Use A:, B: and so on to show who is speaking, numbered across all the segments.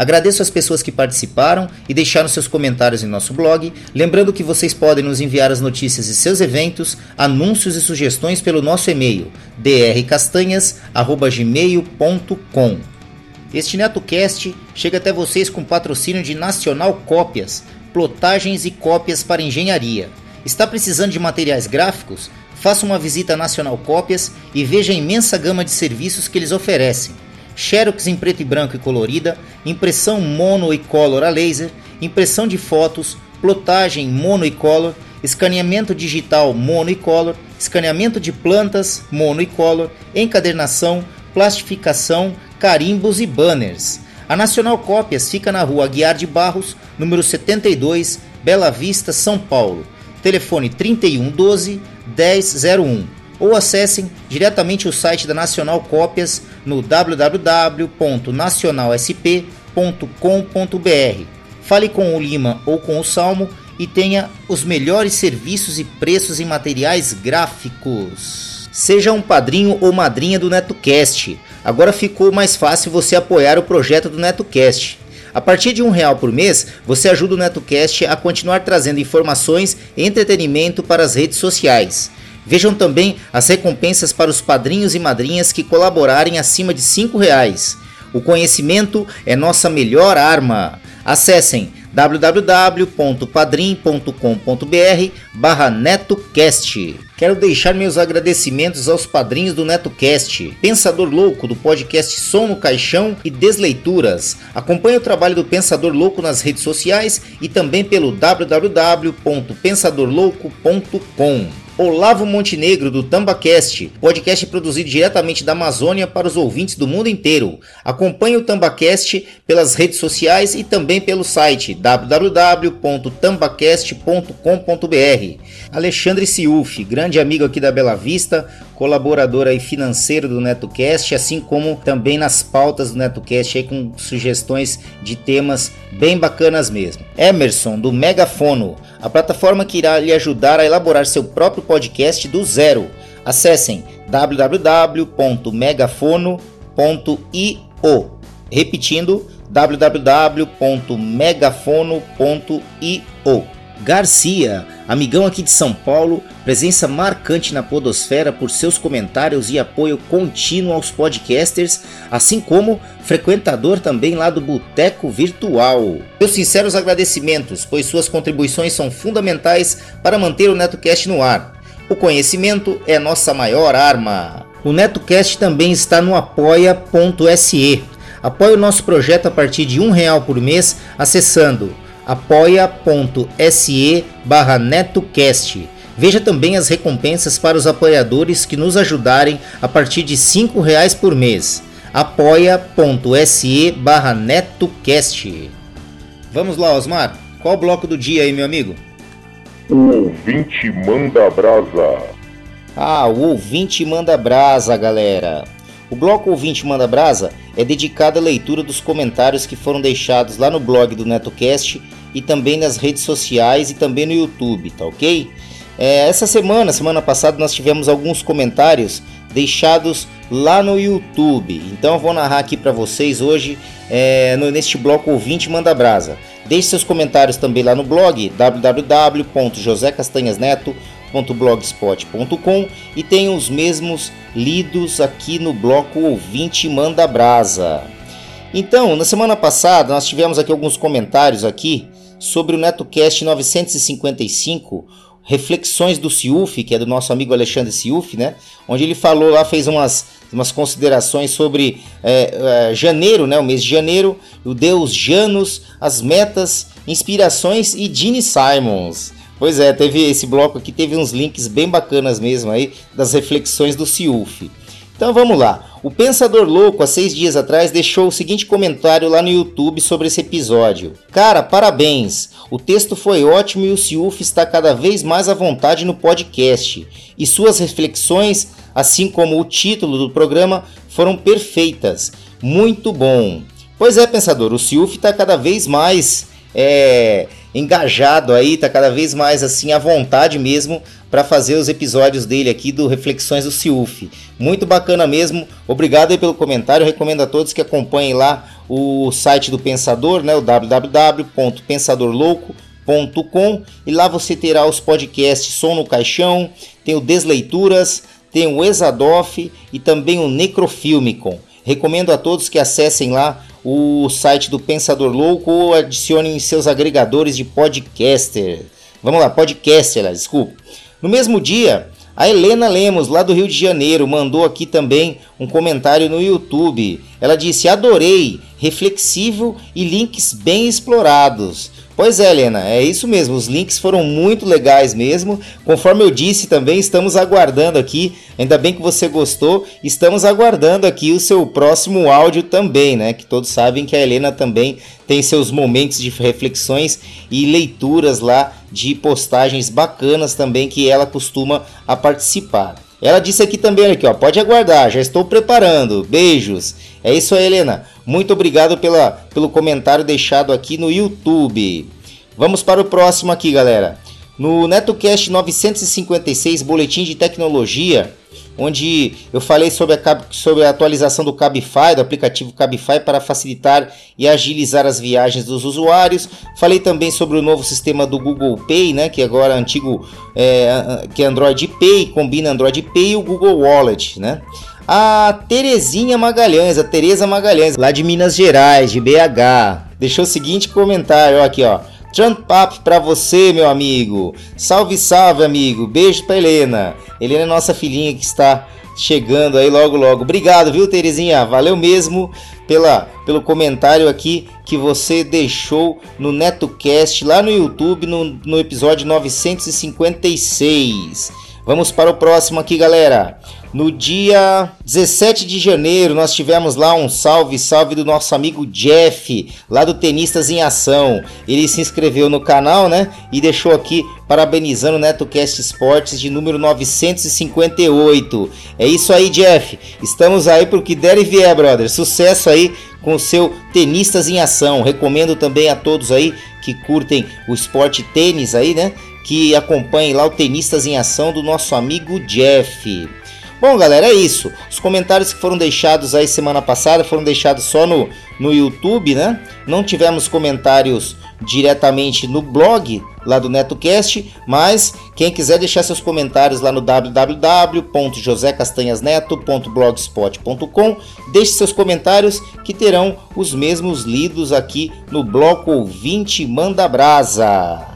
A: Agradeço as pessoas que participaram e deixaram seus comentários em nosso blog, lembrando que vocês podem nos enviar as notícias de seus eventos, anúncios e sugestões pelo nosso e-mail drcastanhas@gmail.com. Este NetoCast chega até vocês com patrocínio de Nacional Cópias, plotagens e cópias para engenharia. Está precisando de materiais gráficos? Faça uma visita a Nacional Cópias e veja a imensa gama de serviços que eles oferecem xerox em preto e branco e colorida, impressão mono e color a laser, impressão de fotos, plotagem mono e color, escaneamento digital mono e color, escaneamento de plantas mono e color, encadernação, plastificação, carimbos e banners. A Nacional Cópias fica na rua Aguiar de Barros, número 72, Bela Vista, São Paulo. Telefone 3112 1001 ou acessem diretamente o site da Nacional Cópias no www.nacionalsp.com.br. Fale com o Lima ou com o Salmo e tenha os melhores serviços e preços em materiais gráficos. Seja um padrinho ou madrinha do NetoCast. Agora ficou mais fácil você apoiar o projeto do NetoCast. A partir de um real por mês, você ajuda o NetoCast a continuar trazendo informações e entretenimento para as redes sociais. Vejam também as recompensas para os padrinhos e madrinhas que colaborarem acima de R$ reais. O conhecimento é nossa melhor arma. Acessem www.padrim.com.br barra NetoCast. Quero deixar meus agradecimentos aos padrinhos do NetoCast, Pensador Louco do podcast Som no Caixão e Desleituras. Acompanhe o trabalho do Pensador Louco nas redes sociais e também pelo www.pensadorlouco.com. Olavo Montenegro do Tambacast, podcast produzido diretamente da Amazônia para os ouvintes do mundo inteiro. Acompanhe o Tambacast pelas redes sociais e também pelo site www.tambacast.com.br. Alexandre Siuf, grande amigo aqui da Bela Vista, colaborador aí financeiro do NetoCast, assim como também nas pautas do NetoCast aí com sugestões de temas bem bacanas mesmo. Emerson do Megafono, a plataforma que irá lhe ajudar a elaborar seu próprio podcast do zero. Acessem www.megafono.io. Repetindo, www.megafono.io. Garcia, amigão aqui de São Paulo, presença marcante na Podosfera por seus comentários e apoio contínuo aos podcasters, assim como frequentador também lá do Boteco Virtual. Meus sinceros agradecimentos, pois suas contribuições são fundamentais para manter o NetoCast no ar. O conhecimento é nossa maior arma. O NetoCast também está no apoia.se. Apoie o nosso projeto a partir de um real por mês acessando apoia.se barra netocast. Veja também as recompensas para os apoiadores que nos ajudarem a partir de R$ reais por mês. apoia.se barra netocast. Vamos lá, Osmar. Qual o bloco do dia aí, meu amigo?
B: O ouvinte manda brasa.
A: Ah, o ouvinte manda brasa, galera. O bloco Ouvinte Manda Brasa é dedicado à leitura dos comentários que foram deixados lá no blog do NetoCast e também nas redes sociais e também no YouTube, tá ok? É, essa semana, semana passada, nós tivemos alguns comentários deixados lá no YouTube. Então eu vou narrar aqui para vocês hoje é, no, neste bloco ouvinte manda brasa. Deixe seus comentários também lá no blog www.josecastanhasneto.blogspot.com e tenham os mesmos lidos aqui no bloco ouvinte manda brasa. Então, na semana passada nós tivemos aqui alguns comentários aqui sobre o NetoCast 955, Reflexões do Ciuf, que é do nosso amigo Alexandre Ciuf, né? Onde ele falou lá, fez umas, umas considerações sobre é, é, janeiro, né? O mês de janeiro, o Deus Janus, as metas, inspirações e Gene Simons. Pois é, teve esse bloco aqui, teve uns links bem bacanas mesmo aí das reflexões do Ciuf. Então vamos lá. O Pensador Louco, há seis dias atrás, deixou o seguinte comentário lá no YouTube sobre esse episódio. Cara, parabéns! O texto foi ótimo e o Ciuf está cada vez mais à vontade no podcast. E suas reflexões, assim como o título do programa, foram perfeitas. Muito bom! Pois é, Pensador, o Ciuf está cada vez mais é, engajado aí, tá cada vez mais assim à vontade mesmo para fazer os episódios dele aqui do Reflexões do Ciuf. Muito bacana mesmo. Obrigado aí pelo comentário. Recomendo a todos que acompanhem lá o site do Pensador, né, o www.pensadorlouco.com e lá você terá os podcasts Som no Caixão, tem o Desleituras, tem o Exadoff e também o Necrofilmicon. Recomendo a todos que acessem lá o site do Pensador Louco ou adicionem em seus agregadores de podcaster. Vamos lá, podcaster, desculpa. No mesmo dia, a Helena Lemos, lá do Rio de Janeiro, mandou aqui também um comentário no YouTube. Ela disse: Adorei, reflexivo e links bem explorados. Pois é, Helena, é isso mesmo. Os links foram muito legais mesmo. Conforme eu disse também, estamos aguardando aqui. Ainda bem que você gostou. Estamos aguardando aqui o seu próximo áudio também, né? Que todos sabem que a Helena também tem seus momentos de reflexões e leituras lá de postagens bacanas também que ela costuma a participar. Ela disse aqui também, aqui, ó, pode aguardar, já estou preparando. Beijos. É isso aí, Helena. Muito obrigado pela, pelo comentário deixado aqui no YouTube. Vamos para o próximo aqui, galera. No NetoCast 956, Boletim de Tecnologia, onde eu falei sobre a, sobre a atualização do Cabify, do aplicativo Cabify, para facilitar e agilizar as viagens dos usuários. Falei também sobre o novo sistema do Google Pay, né, que agora é antigo, é, que é Android Pay, combina Android Pay e o Google Wallet, né? A Terezinha Magalhães, a Tereza Magalhães, lá de Minas Gerais, de BH, deixou o seguinte comentário, ó, aqui ó. Trump Up pra você, meu amigo. Salve, salve, amigo. Beijo pra Helena. Helena é nossa filhinha que está chegando aí logo, logo. Obrigado, viu, Terezinha? Valeu mesmo pela, pelo comentário aqui que você deixou no NetoCast lá no YouTube no, no episódio 956. Vamos para o próximo aqui, galera. No dia 17 de janeiro, nós tivemos lá um salve, salve do nosso amigo Jeff, lá do Tenistas em Ação. Ele se inscreveu no canal, né? E deixou aqui parabenizando o NetoCast Esportes de número 958. É isso aí, Jeff. Estamos aí pro que der e vier, brother. Sucesso aí com o seu Tenistas em Ação. Recomendo também a todos aí que curtem o esporte tênis aí, né? Que acompanhem lá o Tenistas em Ação do nosso amigo Jeff. Bom, galera, é isso. Os comentários que foram deixados aí semana passada foram deixados só no, no YouTube, né? Não tivemos comentários diretamente no blog lá do NetoCast, mas quem quiser deixar seus comentários lá no www.josecastanhasneto.blogspot.com, deixe seus comentários que terão os mesmos lidos aqui no bloco ouvinte Manda Brasa.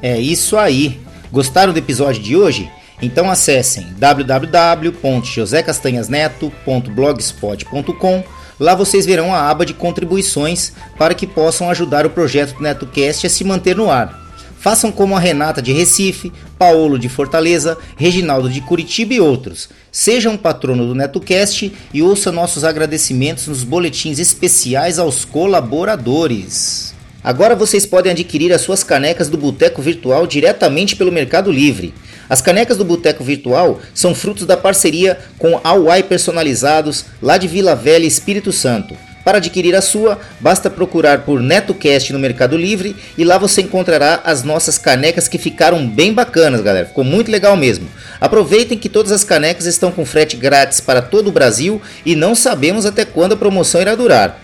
A: É isso aí. Gostaram do episódio de hoje? Então acessem www.josecastanhasneto.blogspot.com. Lá vocês verão a aba de contribuições para que possam ajudar o projeto do NetoCast a se manter no ar. Façam como a Renata de Recife, Paulo de Fortaleza, Reginaldo de Curitiba e outros. Sejam patrono do NetoCast e ouça nossos agradecimentos nos boletins especiais aos colaboradores. Agora vocês podem adquirir as suas canecas do Boteco Virtual diretamente pelo Mercado Livre. As canecas do Boteco Virtual são frutos da parceria com a Uai Personalizados, lá de Vila Velha, Espírito Santo. Para adquirir a sua, basta procurar por NetoCast no Mercado Livre e lá você encontrará as nossas canecas que ficaram bem bacanas, galera. Ficou muito legal mesmo. Aproveitem que todas as canecas estão com frete grátis para todo o Brasil e não sabemos até quando a promoção irá durar.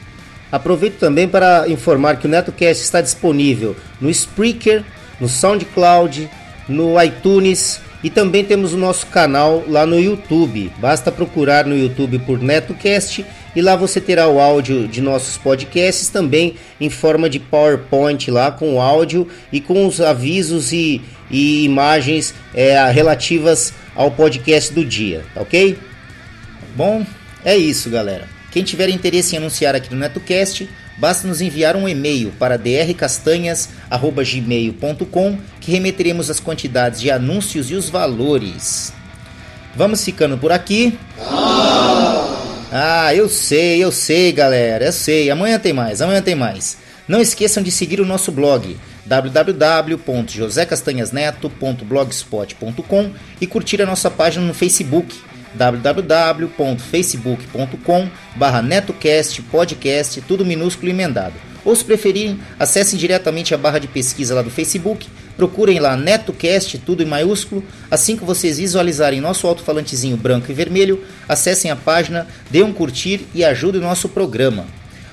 A: Aproveito também para informar que o NetoCast está disponível no Spreaker, no SoundCloud, no iTunes e também temos o nosso canal lá no YouTube. Basta procurar no YouTube por NetoCast e lá você terá o áudio de nossos podcasts também em forma de PowerPoint lá com o áudio e com os avisos e, e imagens é, relativas ao podcast do dia, tá ok? Bom, é isso, galera. Quem tiver interesse em anunciar aqui no NetoCast, basta nos enviar um e-mail para drcastanhas@gmail.com que remeteremos as quantidades de anúncios e os valores. Vamos ficando por aqui. Ah, eu sei, eu sei, galera, eu sei. Amanhã tem mais, amanhã tem mais. Não esqueçam de seguir o nosso blog www.josecastanhasneto.blogspot.com e curtir a nossa página no Facebook www.facebook.com netocast podcast tudo minúsculo e emendado. Ou se preferirem, acessem diretamente a barra de pesquisa lá do Facebook, procurem lá NetoCast, tudo em maiúsculo. Assim que vocês visualizarem nosso alto-falantezinho branco e vermelho, acessem a página, dê um curtir e ajudem o nosso programa.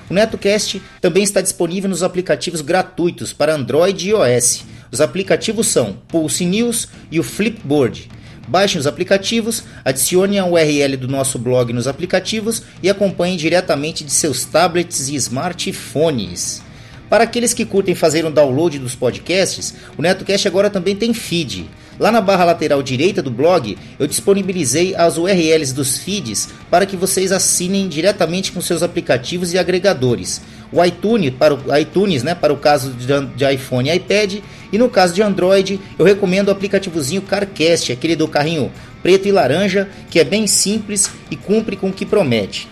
A: O NetoCast também está disponível nos aplicativos gratuitos para Android e iOS. Os aplicativos são Pulse News e o Flipboard. Baixem os aplicativos, adicione a URL do nosso blog nos aplicativos e acompanhem diretamente de seus tablets e smartphones. Para aqueles que curtem fazer um download dos podcasts, o NetoCast agora também tem feed. Lá na barra lateral direita do blog, eu disponibilizei as URLs dos feeds para que vocês assinem diretamente com seus aplicativos e agregadores. O iTunes para o iTunes, né, para o caso de, de iPhone e iPad, e no caso de Android, eu recomendo o aplicativozinho CarCast, aquele do carrinho preto e laranja, que é bem simples e cumpre com o que promete.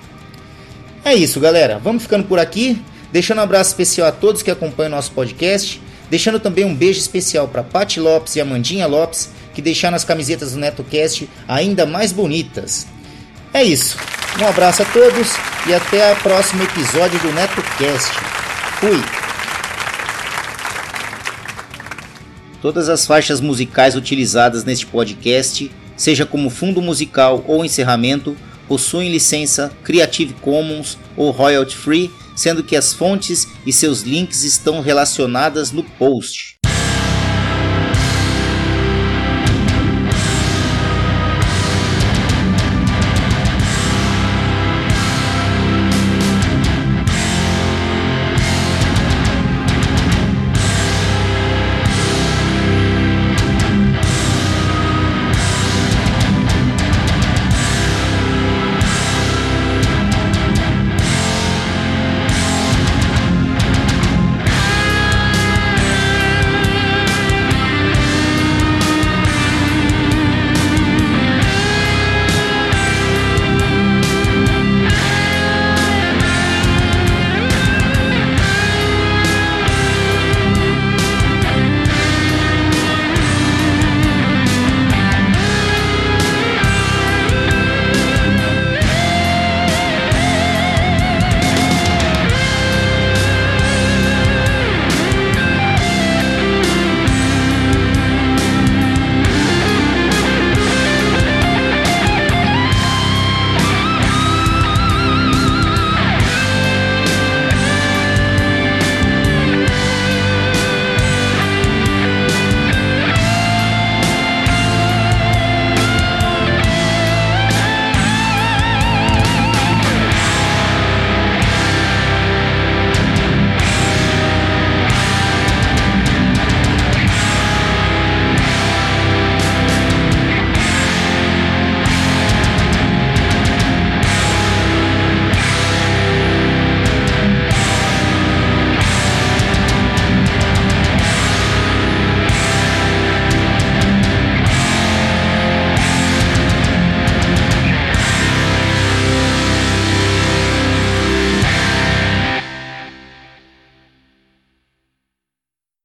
A: É isso, galera. Vamos ficando por aqui. Deixando um abraço especial a todos que acompanham nosso podcast. Deixando também um beijo especial para Pati Lopes e Amandinha Lopes, que deixaram as camisetas do NetoCast ainda mais bonitas. É isso. Um abraço a todos e até o próximo episódio do NetoCast. Fui! Todas as faixas musicais utilizadas neste podcast, seja como fundo musical ou encerramento, possuem licença Creative Commons ou Royalty Free, sendo que as fontes e seus links estão relacionadas no post.